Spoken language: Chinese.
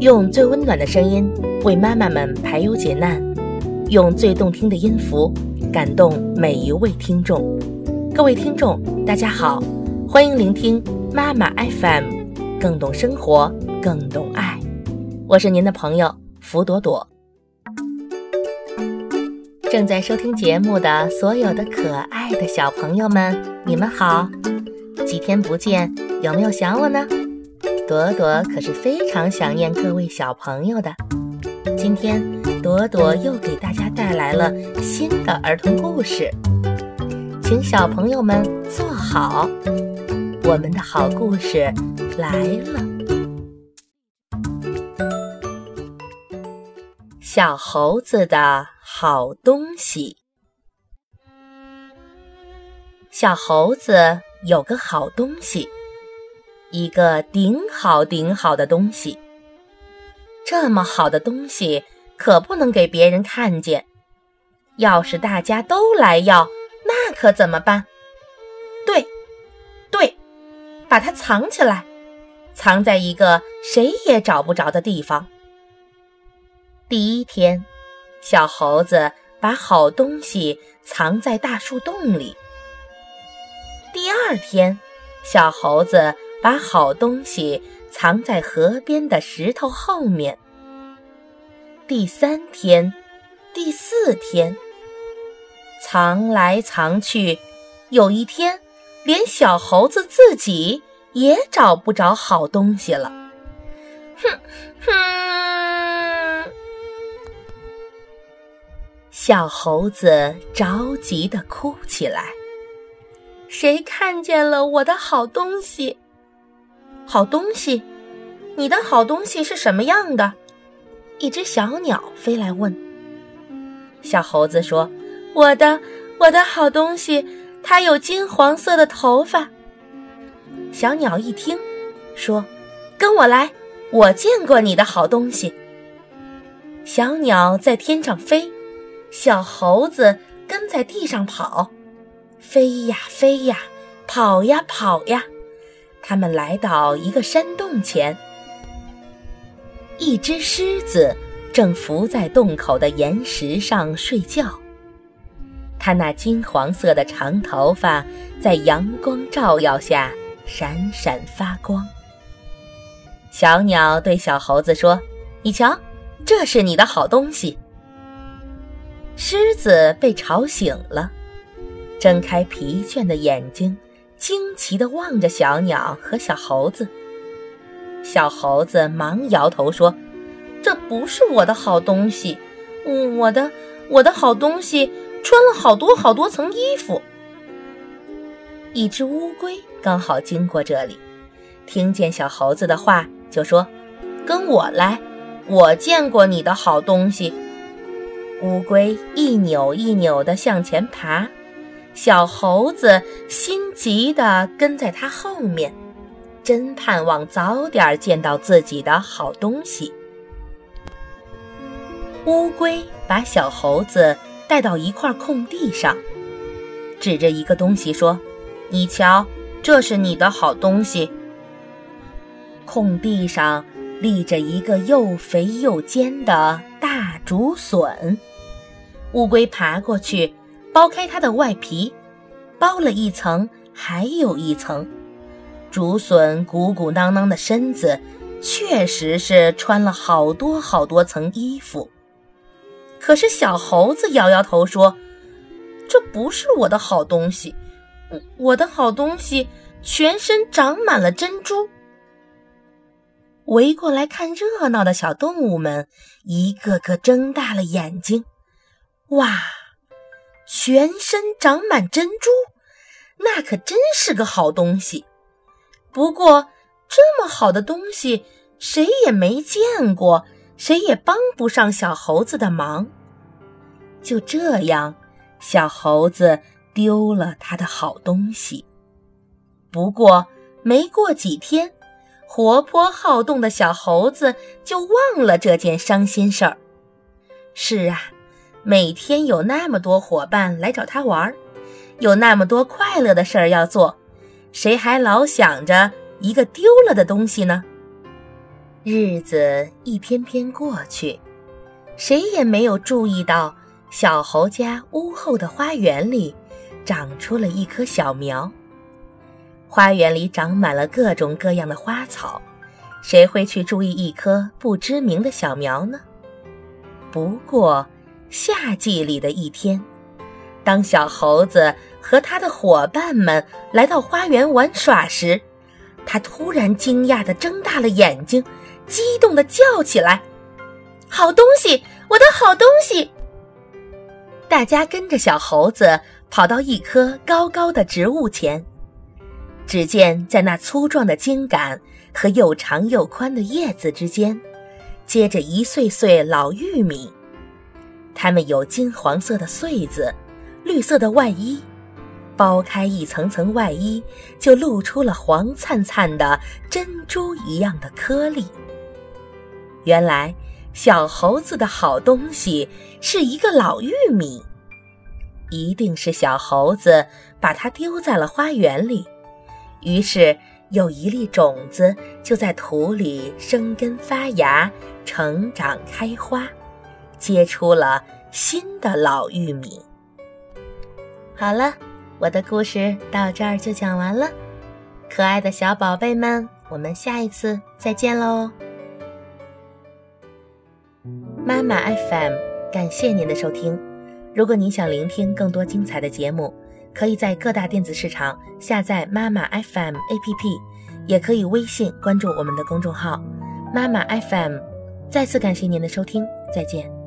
用最温暖的声音为妈妈们排忧解难，用最动听的音符感动每一位听众。各位听众，大家好，欢迎聆听妈妈 FM，更懂生活，更懂爱。我是您的朋友福朵朵。正在收听节目的所有的可爱的小朋友们，你们好！几天不见，有没有想我呢？朵朵可是非常想念各位小朋友的。今天，朵朵又给大家带来了新的儿童故事，请小朋友们坐好，我们的好故事来了。小猴子的好东西。小猴子有个好东西，一个顶好顶好的东西。这么好的东西可不能给别人看见。要是大家都来要，那可怎么办？对，对，把它藏起来，藏在一个谁也找不着的地方。第一天，小猴子把好东西藏在大树洞里。第二天，小猴子把好东西藏在河边的石头后面。第三天，第四天，藏来藏去，有一天，连小猴子自己也找不着好东西了。哼哼！小猴子着急地哭起来。谁看见了我的好东西？好东西，你的好东西是什么样的？一只小鸟飞来问。小猴子说：“我的，我的好东西，它有金黄色的头发。”小鸟一听，说：“跟我来，我见过你的好东西。”小鸟在天上飞。小猴子跟在地上跑，飞呀飞呀，跑呀跑呀。他们来到一个山洞前，一只狮子正伏在洞口的岩石上睡觉。它那金黄色的长头发在阳光照耀下闪闪发光。小鸟对小猴子说：“你瞧，这是你的好东西。”狮子被吵醒了，睁开疲倦的眼睛，惊奇地望着小鸟和小猴子。小猴子忙摇头说：“这不是我的好东西，我的我的好东西穿了好多好多层衣服。”一只乌龟刚好经过这里，听见小猴子的话，就说：“跟我来，我见过你的好东西。”乌龟一扭一扭地向前爬，小猴子心急地跟在它后面，真盼望早点见到自己的好东西。乌龟把小猴子带到一块空地上，指着一个东西说：“你瞧，这是你的好东西。”空地上立着一个又肥又尖的大竹笋。乌龟爬过去，剥开它的外皮，剥了一层，还有一层。竹笋鼓鼓囊囊的身子，确实是穿了好多好多层衣服。可是小猴子摇摇头说：“这不是我的好东西，我的好东西全身长满了珍珠。”围过来看热闹的小动物们，一个个睁大了眼睛。哇，全身长满珍珠，那可真是个好东西。不过，这么好的东西，谁也没见过，谁也帮不上小猴子的忙。就这样，小猴子丢了他的好东西。不过，没过几天，活泼好动的小猴子就忘了这件伤心事儿。是啊。每天有那么多伙伴来找他玩，有那么多快乐的事儿要做，谁还老想着一个丢了的东西呢？日子一天天过去，谁也没有注意到小猴家屋后的花园里长出了一棵小苗。花园里长满了各种各样的花草，谁会去注意一棵不知名的小苗呢？不过，夏季里的一天，当小猴子和他的伙伴们来到花园玩耍时，他突然惊讶地睁大了眼睛，激动地叫起来：“好东西！我的好东西！”大家跟着小猴子跑到一棵高高的植物前。只见在那粗壮的茎杆和又长又宽的叶子之间，结着一穗穗老玉米。它们有金黄色的穗子，绿色的外衣。剥开一层层外衣，就露出了黄灿灿的珍珠一样的颗粒。原来，小猴子的好东西是一个老玉米，一定是小猴子把它丢在了花园里。于是，有一粒种子就在土里生根发芽、成长开花，结出了新的老玉米。好了，我的故事到这儿就讲完了。可爱的小宝贝们，我们下一次再见喽！妈妈 FM，感谢您的收听。如果您想聆听更多精彩的节目，可以在各大电子市场下载妈妈 FM APP，也可以微信关注我们的公众号“妈妈 FM”。再次感谢您的收听，再见。